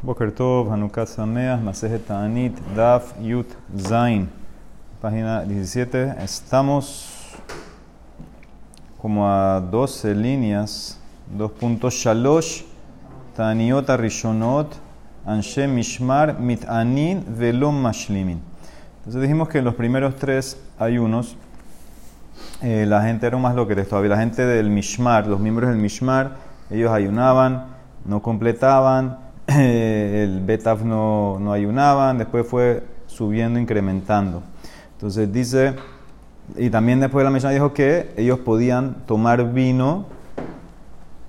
Boker Tov, Hanukkah Sameach, Masejet Ta'anit, Daf, Yut, Zain. Página 17. Estamos como a 12 líneas, dos puntos. Shalosh, Ta'aniot Rishonot, Anshe Mishmar, Mitanin, Velom Mashlimin. Entonces dijimos que en los primeros tres ayunos eh, la gente era más lo que todavía. La gente del Mishmar, los miembros del Mishmar, ellos ayunaban, no completaban el Betaf no, ayunaban, después fue subiendo, incrementando. Entonces dice, y también después la Mishnah dijo que ellos podían tomar vino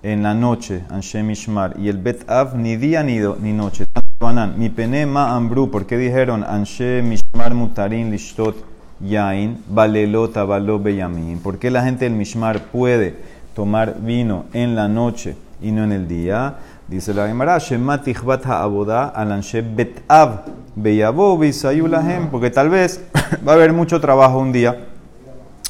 en la noche, Anshe Mishmar, y el Betaf ni día ni, ni noche. Mi penema ambru, ¿por qué dijeron Anshe Mishmar mutarin lishtot yain, balelota balo beyamin? ¿Por qué la gente del Mishmar puede tomar vino en la noche y no en el día? Dice la Gemara, porque tal vez va a haber mucho trabajo un día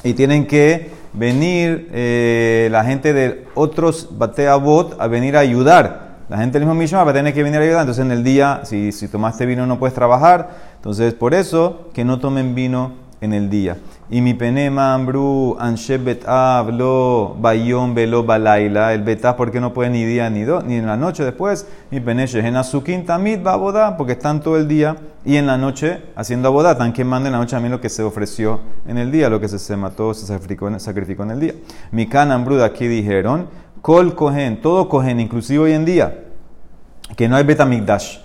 y tienen que venir eh, la gente de otros bateabot a venir a ayudar. La gente del mismo Mishma va a tener que venir a ayudar. Entonces en el día, si, si tomaste vino no puedes trabajar. Entonces por eso que no tomen vino en el día. Y mi penema ambru anshe betav lo bayom velo balaila. El betav porque no puede ni día ni, do, ni en la noche después. Mi peneche en azukin tamid va boda porque están todo el día y en la noche haciendo abodá. Están quemando en la noche a lo que se ofreció en el día, lo que se, se mató, se sacrificó en, el día. Mi can ambru de aquí dijeron, kol kohen, todo kohen, inclusive hoy en día, que no hay betamigdash.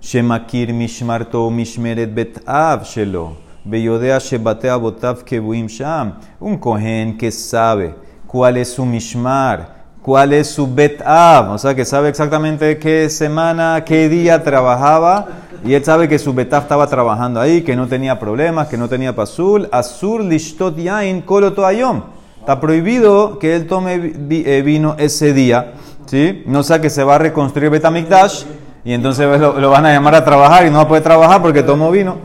Shemakir mishmarto mishmeret betav shelo. Beyodea Shebate Abotav Kebuim Sham. Un cohen que sabe cuál es su Mishmar, cuál es su Betav. O sea, que sabe exactamente qué semana, qué día trabajaba. Y él sabe que su Betav estaba trabajando ahí, que no tenía problemas, que no tenía pasul. Azur Lishtot Yain Koloto. Está prohibido que él tome vino ese día. ¿sí? No sea que se va a reconstruir Betamikdash. Y entonces lo, lo van a llamar a trabajar y no va a poder trabajar porque tomó vino.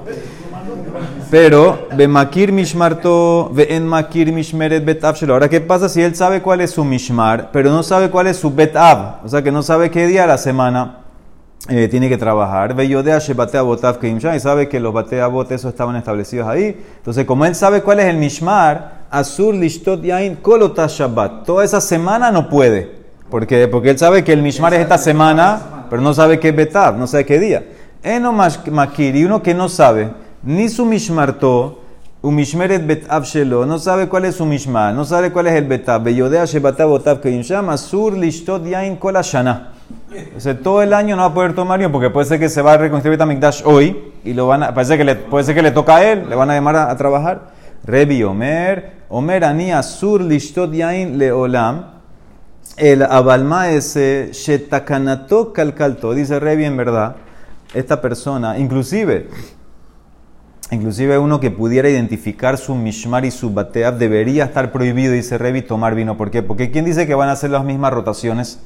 Pero, makir mishmarto, en makir mishmeret betav Ahora, ¿qué pasa si él sabe cuál es su mishmar, pero no sabe cuál es su betav? O sea, que no sabe qué día de la semana eh, tiene que trabajar. Ve yodea shebatea botav y sabe que los batea bot esos estaban establecidos ahí. Entonces, como él sabe cuál es el mishmar, asur lishtot yain kolota shabbat. Toda esa semana no puede. Porque, porque él sabe que el mishmar es esta semana, pero no sabe qué es betav, no sabe qué día. Eno makir, y uno que no sabe ni su mishmarto, un mishmeret bet shelo, no sabe cuál es su mishmar, no sabe cuál es el betav, beyodea shebatav otav llama sur lishtot yain kol shana. O sea, todo el año no va a poder tomar vino porque puede ser que se va a reconstruir Betamikdash hoy y lo van a, parece que le, puede ser que le toca a él, le van a llamar a, trabajar. Rebi Omer, Omer ani sur lishtot yain leolam, el abalma ese shetakanato kalkalto, dice Rebi en verdad, esta persona, inclusive Inclusive uno que pudiera identificar su mishmar y su bateab debería estar prohibido, dice Revi, tomar vino. ¿Por qué? Porque ¿quién dice que van a hacer las mismas rotaciones?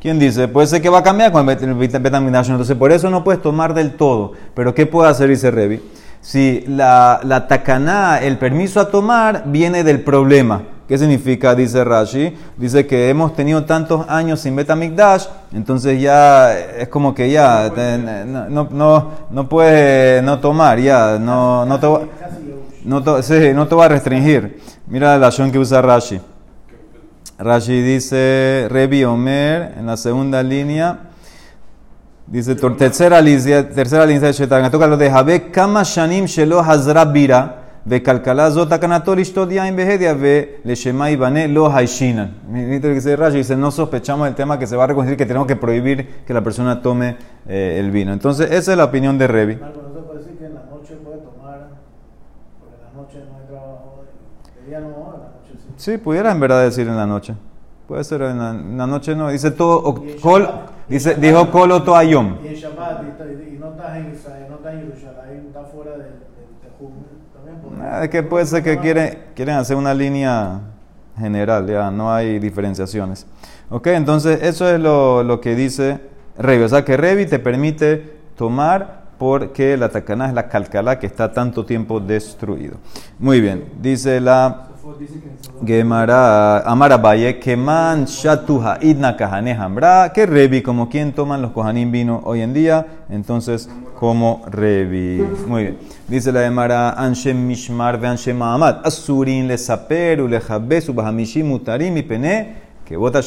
¿Quién dice? Puede ser que va a cambiar con el Betamigdash. Entonces, por eso no puedes tomar del todo. Pero ¿qué puede hacer, dice Revi? Si la, la tacaná, el permiso a tomar, viene del problema. ¿Qué significa? Dice Rashi. Dice que hemos tenido tantos años sin Betamigdash, entonces ya es como que ya no, no, no puedes no tomar, ya no, no, te, no, te, no te va a restringir. Mira la acción que usa Rashi. Rashi dice, Rebi Omer, en la segunda línea, dice, tercera línea, tercera línea de Shetan, toca lo de Habe, Kama Shanim Shelo Hazra Bira, Becalcalá zota canatoris todia en vejedia ve le shema ibané lo haishinan. Miren que se raya dice, no sospechamos del tema que se va a reconocer que tenemos que prohibir que la persona tome eh, el vino. Entonces, esa es la opinión de Revi. Marco, ¿no se puede decir que en la noche puede tomar? Porque en la noche no hay trabajo, de día no, en la noche sí. Sí, pudiera en verdad decir en la noche. Puede ser en la, en la noche no. Dice todo, col, dice, dijo colo toayom. Y en Shabbat, y, no estás en Israel, no estás en Jerusalén, estás fuera del, del, es que puede ser que quieren, quieren hacer una línea general, ya no hay diferenciaciones. Ok, entonces eso es lo, lo que dice Revi. O sea que Revi te permite tomar porque la tacaná es la calcalá que está tanto tiempo destruido. Muy bien, dice la... Gemara, Amara Baye, Keman Shatuha Idna Kahane Hambra, que Revi, como quien toman los Kohanim vino hoy en día, entonces como Revi. Muy bien. Dice la Gemara, Anshem Mishmar ve Anshem Mahamad, Asurin le Saperu le Jabesu Bahamishim Mutarim y Pene, que vota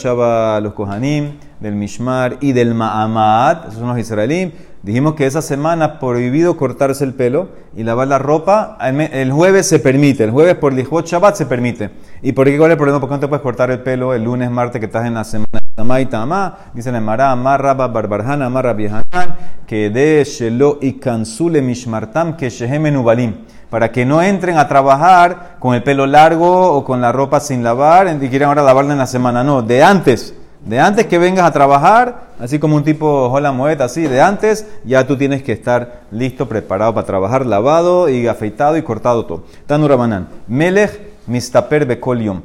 los Kohanim del Mishmar y del Mahamad, esos son los israelíes. Dijimos que esa semana prohibido cortarse el pelo y lavar la ropa. El jueves se permite, el jueves por Lijot Shabbat se permite. ¿Y por qué cuál es el problema? Porque no te puedes cortar el pelo el lunes, martes que estás en la semana. Tamá y tamá, dice la Emara, Amarra Barbarjana, Amarra Viehanan, que de Shelo y Kansule Mishmartam, que Shehem Ubalim. Para que no entren a trabajar con el pelo largo o con la ropa sin lavar y quieran ahora lavarla en la semana. No, de antes. De antes que vengas a trabajar, así como un tipo hola moeta, así, de antes, ya tú tienes que estar listo, preparado para trabajar, lavado y afeitado y cortado todo. Tanur Rabanán. Melech mistaper bekolium.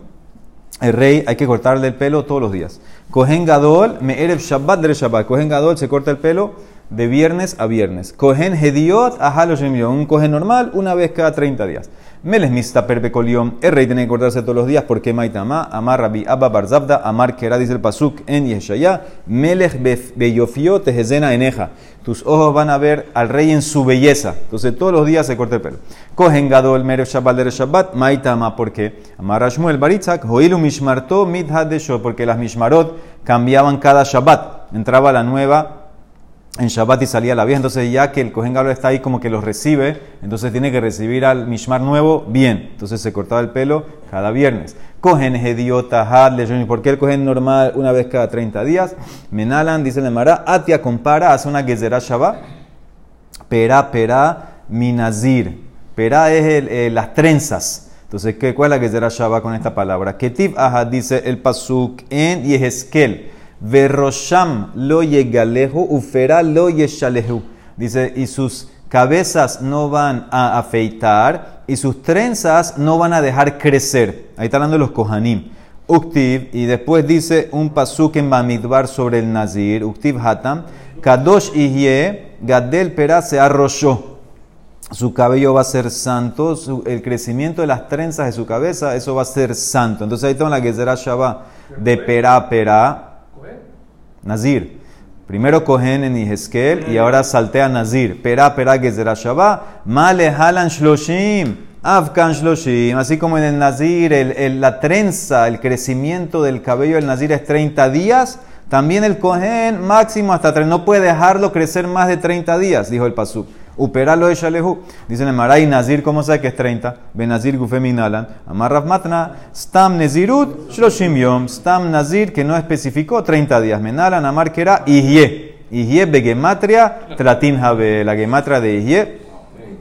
El rey hay que cortarle el pelo todos los días. Cohen Gadol, me erev Shabbat del Shabbat. Cohen Gadol se corta el pelo de viernes a viernes. Cohen Hediot. Un cohen normal, una vez cada 30 días. Meles mistaper bekolium. El rey tiene que cortarse todos los días porque maitama. Amar Rabbi Abba Barzabda. Amar Kera dice el pasuk en Yeshaya. Melech beyofiot tehezena eneja. Tus ojos van a ver al rey en su belleza. Entonces todos los días se corta el pelo. Cohen Gadol, Merev Shabbat del Shabbat. Maitama porque Amar Shmuel Baritzak. Hoilu mishmarto midhad de Shot, Porque las mishmarot cambiaban cada Shabbat. Entraba la nueva en Shabbat y salía la vieja. Entonces, ya que el Kohen Gadol está ahí como que los recibe, entonces tiene que recibir al Mishmar nuevo bien. Entonces se cortaba el pelo cada viernes. Kohen Hediota Had Lejonim. ¿Por qué el Kohen normal una vez cada 30 días? Menalan, dice el Mara, Atia compara, hace una Gezerah Shabbat. Pera, pera, minazir. Pera es el- eh, las trenzas. Entonces, ¿qué, ¿cuál es la Gezerah Shabbat con esta palabra? Ketiv Ahad dice el Pasuk en Yehezkel. Verrosham lo yegalehu, ufera lo yeshalehu. Dice, y sus cabezas no van a afeitar y sus trenzas no van a dejar crecer. Ahí está hablando de los kohanim. Uktiv, y después dice un pasuk en Bamidbar sobre el Nazir, Uktiv Hatam, Kadosh Ihye, Gadel Pera se arrolló. Su cabello va a ser santo, el crecimiento de las trenzas de su cabeza, eso va a ser santo. Entonces ahí está la Gezerah Shabbat de Pera Pera, Nazir. Primero cogen en Yehezkel y ahora saltea Nazir. Pera, pera, gezerah Shabbat. Male halan shloshim. Afkan shloshim. Así como en el Nazir, el- la trenza, el crecimiento del cabello del Nazir es 30 días. También el cohen máximo hasta 3. No puede dejarlo crecer más de 30 días, dijo el Pasuk. Uperalo de Shalehu. Dice el Maray Nazir, ¿cómo sabe que es 30? Benazir Gufeminalan. Amarraf Matna. Stam Nezirut. Shloshim Yom. Stam Nazir, que no especificó 30 días. Menalan, Amar que era Ihye. Ihye Begematria. Tratin Habe. La gematria de Ihye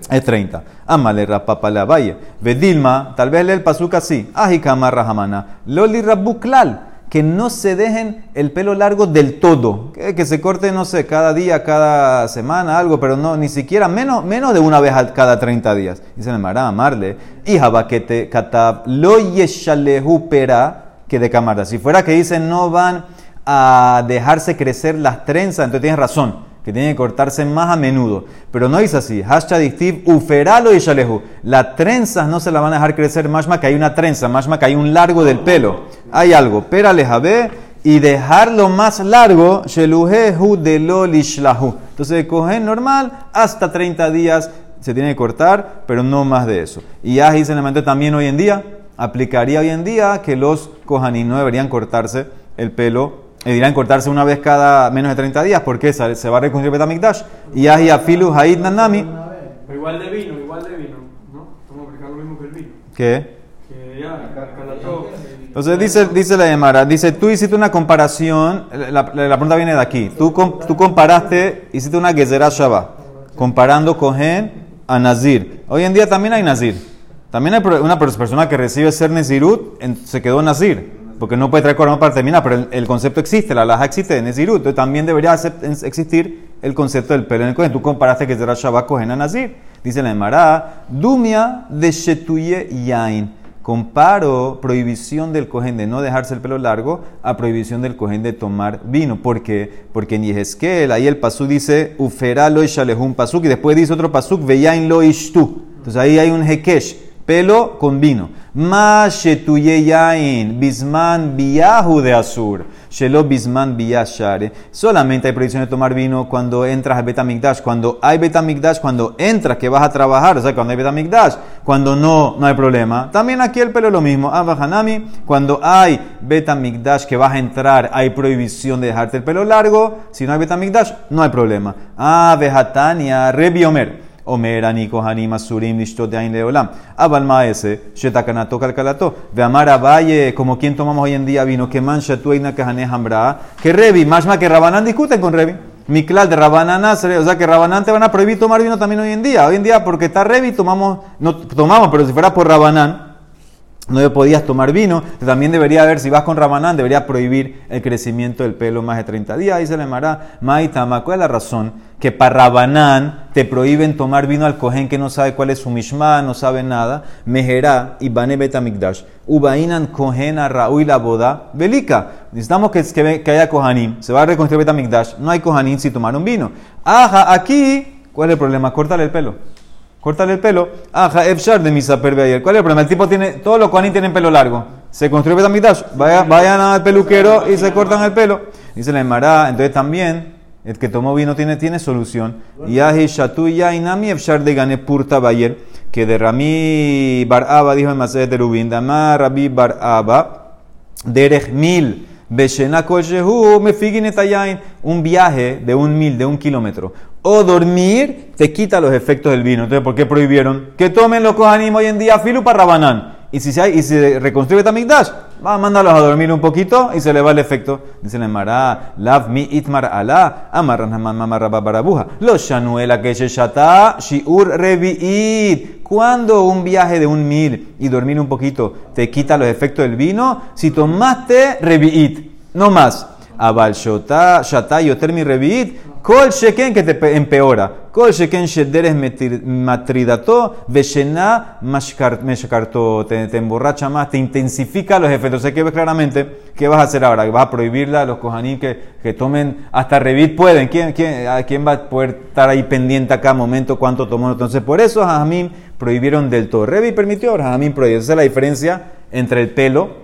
es 30. Amale Rapapala Valle. Vedilma, tal vez lee el pasuk así. Ajikama Rahamana. Loli Rabuklal. Que no se dejen el pelo largo del todo. Que, se corte, no sé, cada día, cada semana, algo, pero no, ni siquiera menos, menos de una vez cada 30 días. Dice el Mará, amarle. Y Jabaquete Katab. Lo yeshalehu. Que de camarada. Si fuera que dicen no van a dejarse crecer las trenzas, entonces tienes razón que tiene que cortarse más a menudo. Pero no es así. Hashtag dictiv, uferalo y shalehu. Las trenzas no se la van a dejar crecer más que hay una trenza, más que hay un largo del pelo. Hay algo. Pérale jabe y dejarlo más largo, sheluhehu de lo lishlahu. Entonces, coger normal hasta 30 días se tiene que cortar, pero no más de eso. Y dice en el también hoy en día, aplicaría hoy en día que los kohanim no deberían cortarse el pelo dirán cortarse una vez cada menos de 30 días, porque se va a reconstruir Betamikdash. Y ahi afilu haid nanami. Pero igual de vino, igual de vino, ¿no? Estamos aplicando lo mismo que el vino. ¿qué? Que ya, calató. Entonces dice, dice la Emara, dice, tú hiciste una comparación, la, la- la pregunta viene de aquí, tú, com- tú comparaste, hiciste una Gezerah Shabbat, comparando Cohen a Nazir. Hoy en día también hay Nazir. También hay una pers- persona que recibe ser Nezirut, en- se quedó Nazir, porque no puede traer corona para terminar, pero el, el concepto existe, la laja existe de Nezirut, entonces también debería en- existir el concepto del pelo en el Cohen. Tú comparaste Gezerah Shabbat Cohen a Nazir. Dice la Emara, Dumia de Shetuye Yain. Comparo prohibición del cohen de no dejarse el pelo largo a prohibición del cohen de tomar vino. ¿Por qué? Porque en Yehezkel, ahí el pasuk dice, Ufera lo un pasuk, y después dice otro pasuk, Veyain lo ishtu. Entonces ahí hay un hekesh, pelo con vino. Ma shetuye yain, bisman biyahu de asur. Shelo bisman biyashare. Solamente hay prohibición de tomar vino cuando entras al Betamigdash. Cuando hay Betamigdash, cuando entras que vas a trabajar, o sea, cuando hay Betamigdash. Cuando no, no hay problema. También aquí el pelo es lo mismo. Abahanami, cuando hay Betamigdash que vas a entrar, hay prohibición de dejarte el pelo largo. Si no hay Betamigdash, no hay problema. Ah, Behatania, Rebi Omer. Ani, Kohanim, Asurim, Nishtot de Leolam. Abal Maese, Shetakanato, Kalkalato. De Amar Valle, como quien tomamos hoy en día vino, que mancha tueina Kahane Hambra. Que Revi, más que Rabanán discuten con Revi. Miklal de Rabanán o sea que Rabanán te van a prohibir tomar vino también hoy en día. Hoy en día, porque está Revi, tomamos, no tomamos, pero si fuera por Rabanán no podías tomar vino. También debería haber, si vas con Rabanán, debería prohibir el crecimiento del pelo más de 30 días. Ahí se le llamará Maitama. ¿Cuál es la razón? Que para Rabanán te prohíben tomar vino al cohen que no sabe cuál es su mishma, no sabe nada. Mejerá y Bane Betamigdash. Ubainan cohen a Raúl la boda. Belika. Necesitamos que, que, haya kohanim. Se va a reconstruir Betamigdash. No hay kohanim si tomaron vino. Ajá, aquí, ¿cuál es el problema? Córtale el pelo. Córtale el pelo. Aja, Efshar de misa ayer. ¿Cuál es el problema? El tipo tiene, todos los cuanín tienen pelo largo. Se construye Betamigdash. Vayan, vayan al peluquero y se cortan el pelo. Dice la Emara. Entonces también, el que tomó vino tiene, tiene solución. Yahi Shatu Yainami Efshar de Gane Purta Bayer. Que de Rami Baraba dijo en Mased de Rubin. Dama Rabbi Baraba. Derech Mil. Beshena me un viaje de un mil, de un kilómetro. O dormir te quita los efectos del vino. Entonces, ¿por qué prohibieron? Que tomen los cojanim hoy en día filu para rabanán. Y si se, y si reconstruye Tamigdash, va a mandarlos a dormir un poquito y se le va el efecto. Dice el Mará, Lav mi itmar amarran barabuja. Los shanuela que shata, shiur revi'it. Cuando un viaje de un mil y dormir un poquito te quita los efectos del vino, si tomaste revi'it, no más. Abal shota, shata yoter mi revi'it, Kol sheken que te empeora. Kol sheken shederes matridato, veshena meshkarto, te, te emborracha más, te intensifica los efectos. Sé que ves claramente qué vas a hacer ahora. ¿Vas a prohibirla a los kohanim que, que tomen hasta revit? Pueden. ¿Quién, quién, ¿Quién va a poder estar ahí pendiente a cada momento cuánto tomó? Entonces, por eso Jajamín prohibieron del todo. Revit permitió, Jajamín prohibió. Esa es la diferencia entre el pelo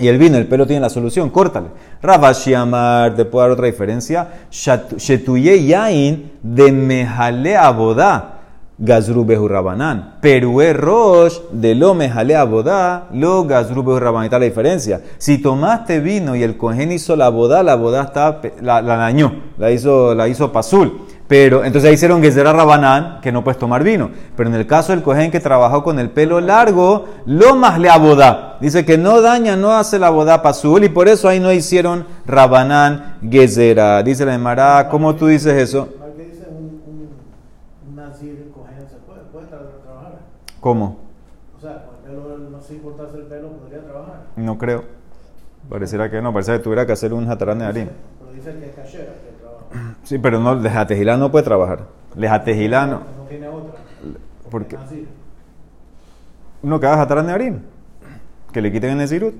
y el vino, el pelo tiene la solución, córtale. Ravashi Amar, te puedo dar otra diferencia. Shetuye Yain de Mejale Abodá. Gazru Behu Rabanán. Perue Rosh de lo Mejale Abodá, lo Gazru Behu Rabanán. Está la diferencia. Si tomaste vino y el cohen hizo la boda, la boda está, la, la dañó, la hizo, la hizo pasul. Pero entonces ahí hicieron que será Rabanán, que no puedes tomar vino. Pero en el caso del cohen que trabajó con el pelo largo, lo más le abodá. Dice que no daña, no hace la boda pasul y por eso ahí no hicieron Rabanán Gezera. Dice la Emara, ¿cómo tú dices eso? ¿Cómo? O sea, con el pelo, no sé importarse el pelo, podría trabajar. No creo. Pareciera que no, parece que tuviera que hacer un jatarán de harín. Pero dice que es cachera. Sí, pero no, Lejatejilá no puede trabajar. Lejatejilá no. No tiene otra. ¿Por qué? Uno que haga Hatarán de Harim. Que le quiten el Nezirut.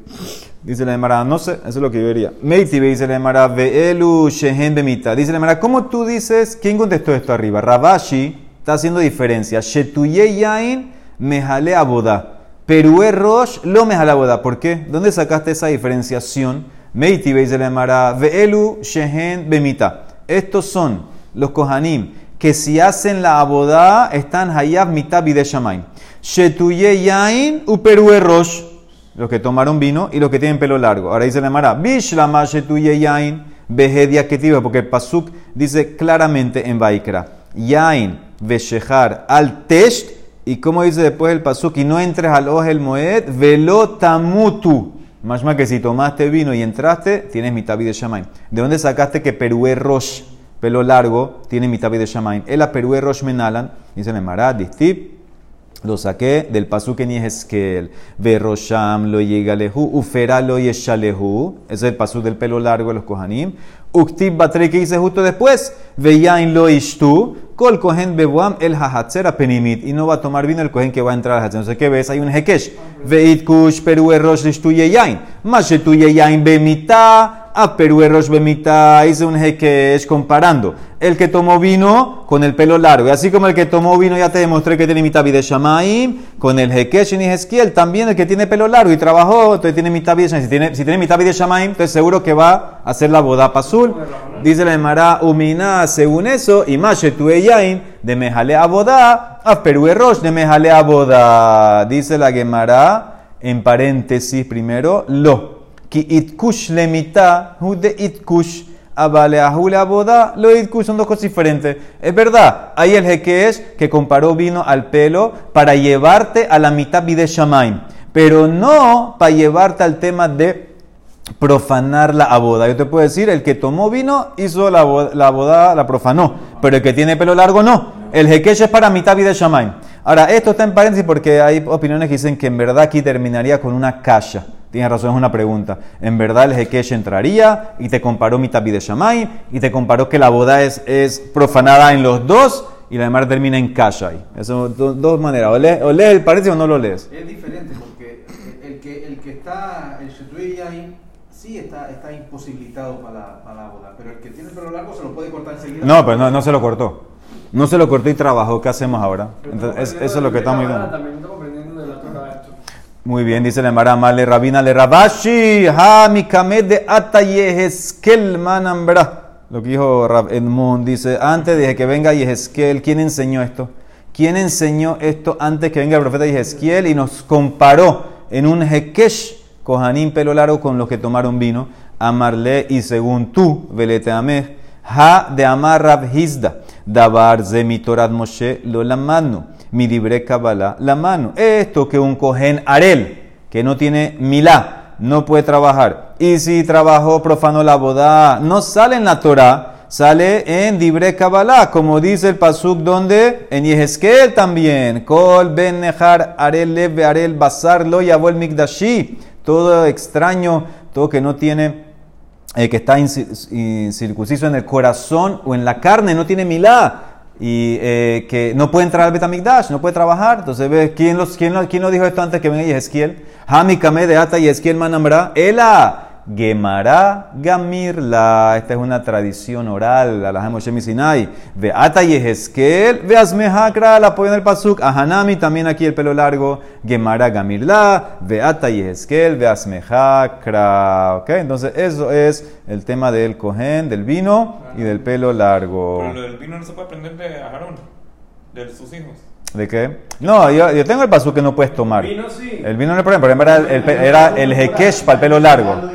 Dice la Emara, no sé, eso es lo que yo diría. Meiti dice la Emara, Veelu Shehen Bemita. Dice la Emara, ¿cómo tú dices? ¿Quién contestó esto arriba? Rabashi está haciendo diferencia. Shetuye Yain Mejale Aboda. Perue Rosh lo Mejale Aboda. ¿Por qué? ¿Dónde sacaste esa diferenciación? Meiti dice la Emara, Veelu Shehen Bemita. Estos son los Kohanim que si hacen la abodá están hayab mitad de shamaim. Shetuye yain. Los que tomaron vino y los que tienen pelo largo. Ahora dice la Mara, Bishlama shetuye yain behedia ketiva, porque el pasuk dice claramente en Baikra, yain veshehar al test, y como dice después el pasuk, y no entres al ojel moed, velo tamutu. Más más que si tomaste vino y entraste, tienes mitad de Shamaim. ¿De dónde sacaste que Perúe Rosh, pelo largo, tiene mitad de Shamaim? El a Perúe Rosh Menalan, dice el Marad, Distip, lo saqué del pasuk en Yehezkel. Rosham lo yegalehu, ufera lo yeshalehu. Es el pasuk del pelo largo de los kohanim. Uktib batre que dice justo después. Veyain lo ishtu. Kol kohen bebuam el hahatzer penimit. Y no va a tomar vino el kohen que va a entrar al hahatzer. No sé qué ves, hay un hekesh. Veit kush peru erosh ishtu yeyain. Mashetu yeyain bemita. A peru erosh bemita. Hice un hekesh comparando. El que tomó vino con el pelo largo. Y así como el que tomó vino ya te demostré que tiene mitad de Shamaim, con el Hekesh y Hezquiel, también el que tiene pelo largo y trabajó, entonces tiene mitad de. Si tiene, si tiene mitad de Shamaim, entonces seguro que va a hacer la boda azul. Dice la Emara Umina, según eso, y Tueyain, de Mejale a boda, a Perú Rosh, de Mejale a boda. Dice la Gemara, en paréntesis primero, lo. Ki itkush le mitad, de itkush Abaleahule boda, lo son dos cosas diferentes. Es verdad, hay el es que comparó vino al pelo para llevarte a la mitad de Shamaim, pero no para llevarte al tema de profanar la boda. Yo te puedo decir, el que tomó vino hizo la boda, la, boda, la profanó, pero el que tiene pelo largo no. El Hekesh es para mitad de Shamaim. Ahora, esto está en paréntesis porque hay opiniones que dicen que en verdad aquí terminaría con una kasha. Tienes razón, es una pregunta. En verdad el Hekesh entraría y te comparó mi tapi de Shamay y te comparó que la boda es, es profanada en los dos y la demás termina en Kashai. Eso dos, maneras. O lees, o el parece o no lo lees. Es diferente porque el que, el que está, el Shetui sí está, está imposibilitado para la, para la boda, pero el que tiene el pelo largo se lo puede cortar enseguida. No, pero no, no se lo cortó. No se lo cortó y trabajó. ¿Qué hacemos ahora? Entonces, eso es lo que estamos viendo. Muy bien, dice la Mara Male Rabina le Rabashi, ha mi de ata Yeheskel manambra. Lo que dijo Rab Edmund, dice, antes de que venga Yeheskel, ¿quién enseñó esto? ¿Quién enseñó esto antes que venga el profeta Yeheskel y nos comparó en un Hekesh, Kohanim pelo largo, con los que tomaron vino? Amarle y según tú, Velete Ameh, ha de amar Rab Hizda, dabar zemitorat Moshe lo mano mi libre Kabbalah, la mano. Esto que un cohen arel, que no tiene milá, no puede trabajar. Y si trabajó profano la boda, no sale en la Torah, sale en libre Kabbalah, como dice el pasuk donde en Yehezkel también. Kol ben nejar arel leve arel basar lo el migdashi. Todo extraño, todo que no tiene eh, que está incircunciso en el corazón o en la carne, no tiene milá y eh, que no puede entrar al Betamigdash, no puede trabajar. Entonces, ¿ves? ¿quién, los, quién, quién lo dijo esto antes que venga Yehezquiel? Hami Kame de Ata Yehezquiel Manambra. Ela. Gemara Gamirla. Esta es una tradición oral. A la Moshe Sinai. Ve Ata Yehezkel. Ve Asmehakra. La apoyo en el Pasuk. A Hanami también aquí el pelo largo. Gemara Gamirla. Ve Ata Yehezkel. Ve Asmehakra. Ok, entonces eso es el tema del cohen, del vino y del pelo largo. Pero lo del vino no se puede aprender de Aarón, de sus hijos. ¿De qué? No, yo, yo tengo el pasú que no puedes tomar. El vino sí. El vino no es el problema, era el, era el hekesh para el pelo largo.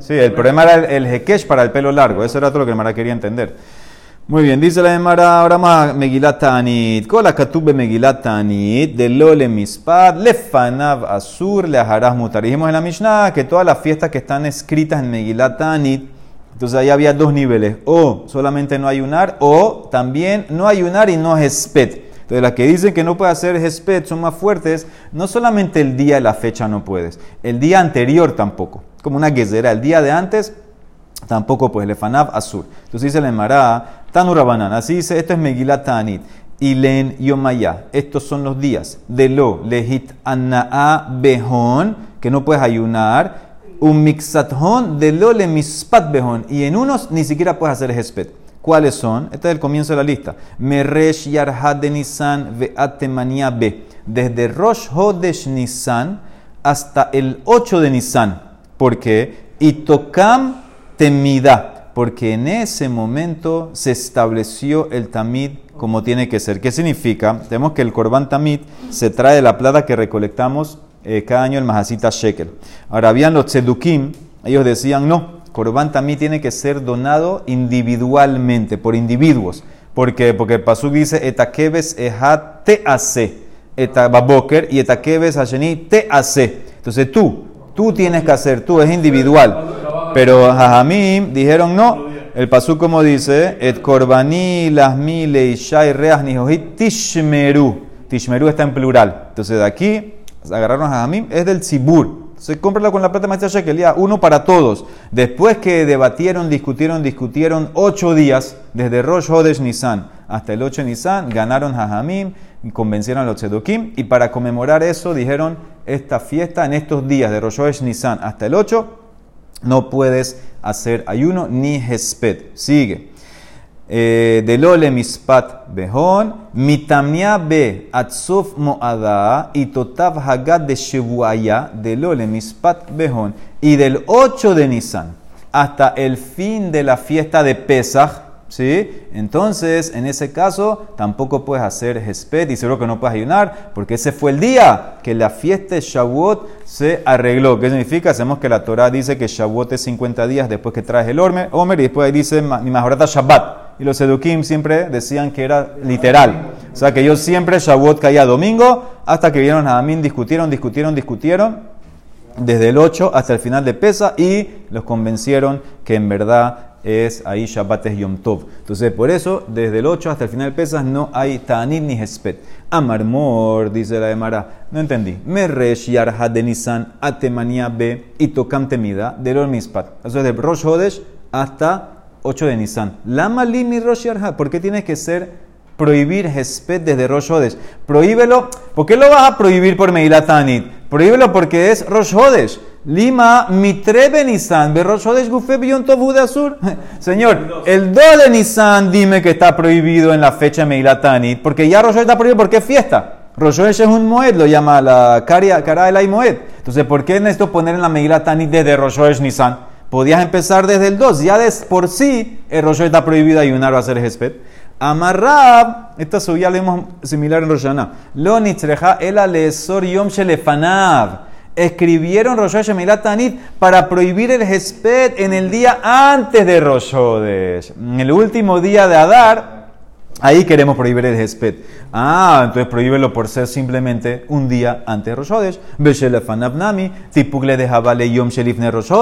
Sí, el problema era el, hekesh para el pelo largo. Eso era todo lo que el Mara quería entender. Muy bien, dice la Emara, ahora más Megilat Tanit. Kola katube de Lole Mispad, Lefanav Asur, le Mutar. Dijimos en la Mishnah que todas las fiestas que están escritas en Megilat Tanit, entonces ahí había dos niveles, o solamente no ayunar, o también no ayunar y no hespet. Entonces las que dicen que no puede hacer hespet son más fuertes, no solamente el día y la fecha no puedes, el día anterior tampoco, como una guesera, el día de antes tampoco pues, lefanav azur. Entonces dice la Emara, tanurabanan, así dice, esto es Megilat Tanit. Ilen Yomaya, estos son los días de lo lehit anaa behon, que no puedes ayunar, un mixathon de lole mispat behon. Y en unos ni siquiera puedes hacer hespet. ¿Cuáles son? Este es el comienzo de la lista. Meresh yarhad de Nisan ve'atemania be. Desde Rosh Hodesh Nisan hasta el 8 de Nisan. ¿Por qué? Y tokam temida. Porque en ese momento se estableció el tamid como tiene que ser. ¿Qué significa? Tenemos que el korban tamid se trae de la plata que recolectamos eh, cada año el Mahasita Shekel. Ahora, habían los tzedukim, ellos decían, no, Corban también tiene que ser donado individualmente, por individuos. ¿Por qué? Porque el Pasuk dice, etakeves ehat te hace, etababoker, y etakeves asheni te. Entonces tú, tú tienes que hacer, tú, es individual. Pero Jajamim dijeron no. El pasú como dice, et korbani las mile y shai reas tishmeru. Tishmeru está en plural. Entonces de aquí agarraron a Jamim, es del Tzibur. Se cómprala con la plata maestra Shekel, ya, uno para todos. Después que debatieron, discutieron, discutieron ocho días, desde Rosh Hodesh Nisan hasta el 8 de Nisan, ganaron a Jamim y convencieron a los Tzedukim. Y para conmemorar eso, dijeron: Esta fiesta en estos días de Rosh Nisan hasta el 8, no puedes hacer ayuno ni hesped. Sigue. eh, de lole mispat behon, mitamia be atzuf moada y totav hagat de shevuaya de lole mispat behon. Y del 8 de Nisan hasta el fin de la fiesta de Pesach, ¿sí? Entonces, en ese caso, tampoco puedes hacer Hesped y seguro que no puedes ayunar, porque ese fue el día que la fiesta de Shavuot se arregló. ¿Qué significa? Sabemos que la Torah dice que Shavuot es 50 días después que traes el Homer, y después ahí dice mi majorata Shabbat. Y los Edukim siempre decían que era literal. O sea que ellos siempre Shavuot caía domingo, hasta que vieron a Amin, discutieron, discutieron, discutieron, desde el 8 hasta el final de Pesa, y los convencieron que en verdad es ahí Shabbat es Yom Tov. Entonces, por eso, desde el 8 hasta el final de Pesas no hay Ta'anit ni Hespet. Amarmor, dice la Emara. No entendí. Meresh Yarha de Nisan, Atemania B y Tokam Temida, del Mispat. Eso es de Rosh Hodesh hasta 8 de Nisan. Lama Limi Rosh Yarha. ¿Por qué tienes que ser prohibir Hespet desde Rosh Hodesh? Prohíbelo. ¿Por qué lo vas a prohibir por Meilat Ta'anit? Prohíbelo porque es Rosh Hodesh. Lima mitre de Nisan, Berroshodesh Gufe de Azur. Señor, el 2 de Nisan dime que está prohibido en la fecha Meilatanit, porque ya Roshodesh está prohibido porque es fiesta. Roshodesh es un Moed, lo llama la Cara de Moed. Entonces, ¿por qué necesito poner en la Meilatanit desde Roshodesh Nisan? Podías empezar desde el 2, ya de por sí el Roshodesh está prohibido ayunar o hacer Hesped. Amarrab, esta subida leemos similar en Roshana. Lo nitzreja el alesor yom shelefanav escribieron Rosh Hashanah Tanit para prohibir el Hesped en el día antes de Rosh En el último día de Adar, ahí queremos prohibir el Hesped. Ah, entonces prohíbelo por ser simplemente un día antes de Rosh Hodesh. Beshelefan tipugle de Jabale Yom Shelifne Rosh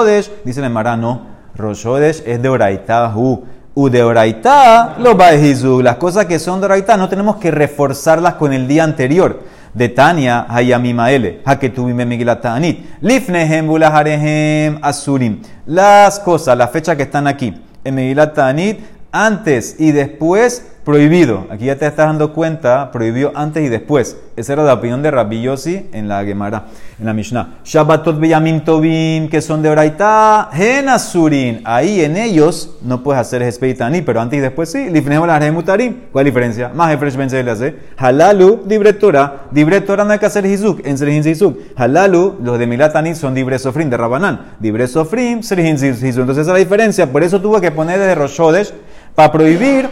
Dice el Marano, Rosh es de Oraitahu. U de Oraita lo baejizu. Las cosas que son de Oraita no tenemos que reforzarlas con el día anterior de Tania Hayamimaele, Haketubim Megilatanit, Lifnehem Bulaharehem Asurim. Las cosas, las fechas que están aquí en Megilatanit, antes y después prohibido. Aquí ya te estás dando cuenta, prohibió antes y después. Esa era la opinión de Rabbi Yossi en la Gemara, en la Mishnah. Shabbatot beyamim tovim, que son de Oraita, genasurin. Ahí en ellos no puedes hacer Hespeitani, pero antes y después sí. Lifnehol mutarim. ¿Cuál es la diferencia? Más Efresh Ben le hace. Halalu, dibre Torah. Dibre Torah no hay que hacer Hizuk, en Serhin Hizuk. Halalu, los de Milatani son dibre Sofrim, de Rabanán. Dibre Sofrim, Serhin Hizuk. Entonces esa es la diferencia. Por eso tuvo que poner desde Roshodesh para prohibir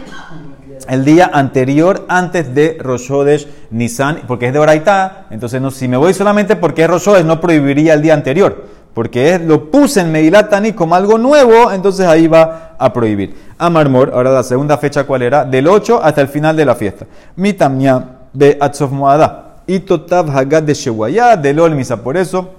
el día anterior antes de Roshodesh Nisan, porque es de Oraitá, entonces no, si me voy solamente porque es Roshodesh, no prohibiría el día anterior, porque lo puse en Meilatani como algo nuevo, entonces ahí va a prohibir. Amarmor, ahora la segunda fecha, ¿cuál era? Del 8 hasta el final de la fiesta. Mitamia de Atzof Moada, y Totav Hagad de Shewaya, de Lol Misa, por eso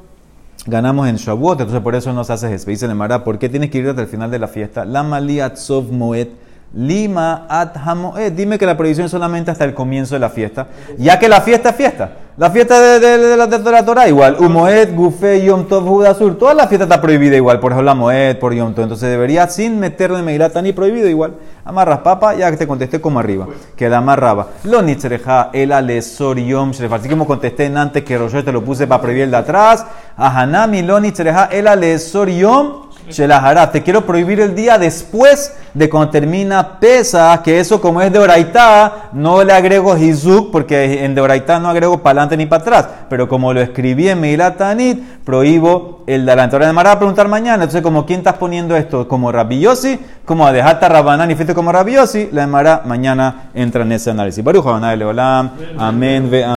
ganamos en Shavuot, entonces por eso nos hace Dice Mara, ¿por qué tienes que ir hasta el final de la fiesta? La Mali Atzov Moed Lima at hamoed. Dime que la prohibición es solamente hasta el comienzo de la fiesta, ya que la fiesta es fiesta. La fiesta de, la, de la, Torah igual. Umoed, Gufe, Yom Tov, Judasur. Toda la fiesta está prohibida igual. Por ejemplo, la Moed, por Yom Tov. Entonces debería sin meterle Meirata ni prohibido igual. Amarras papa, ya que te contesté como arriba. Que la amarraba. Lo nitzreja, el alesor yom Así como contesté antes que Rosh te lo puse para prohibir el de atrás. Ahanami, lo nitzreja, el alesor yom Shelahara, te quiero prohibir el día después de cuando termina Pesa, que eso como es de Oraitá, no le agrego Hizuk, porque en de Oraitá no agrego para adelante ni para atrás. Pero como lo escribí en Meilatanit, prohíbo el de adelante. Ahora me va a preguntar mañana, entonces como quién estás poniendo esto, como Rabiosi, como a dejarte Rabanán y fuiste como Rabiosi, la Emara mañana entra en ese análisis. Baruch Amén.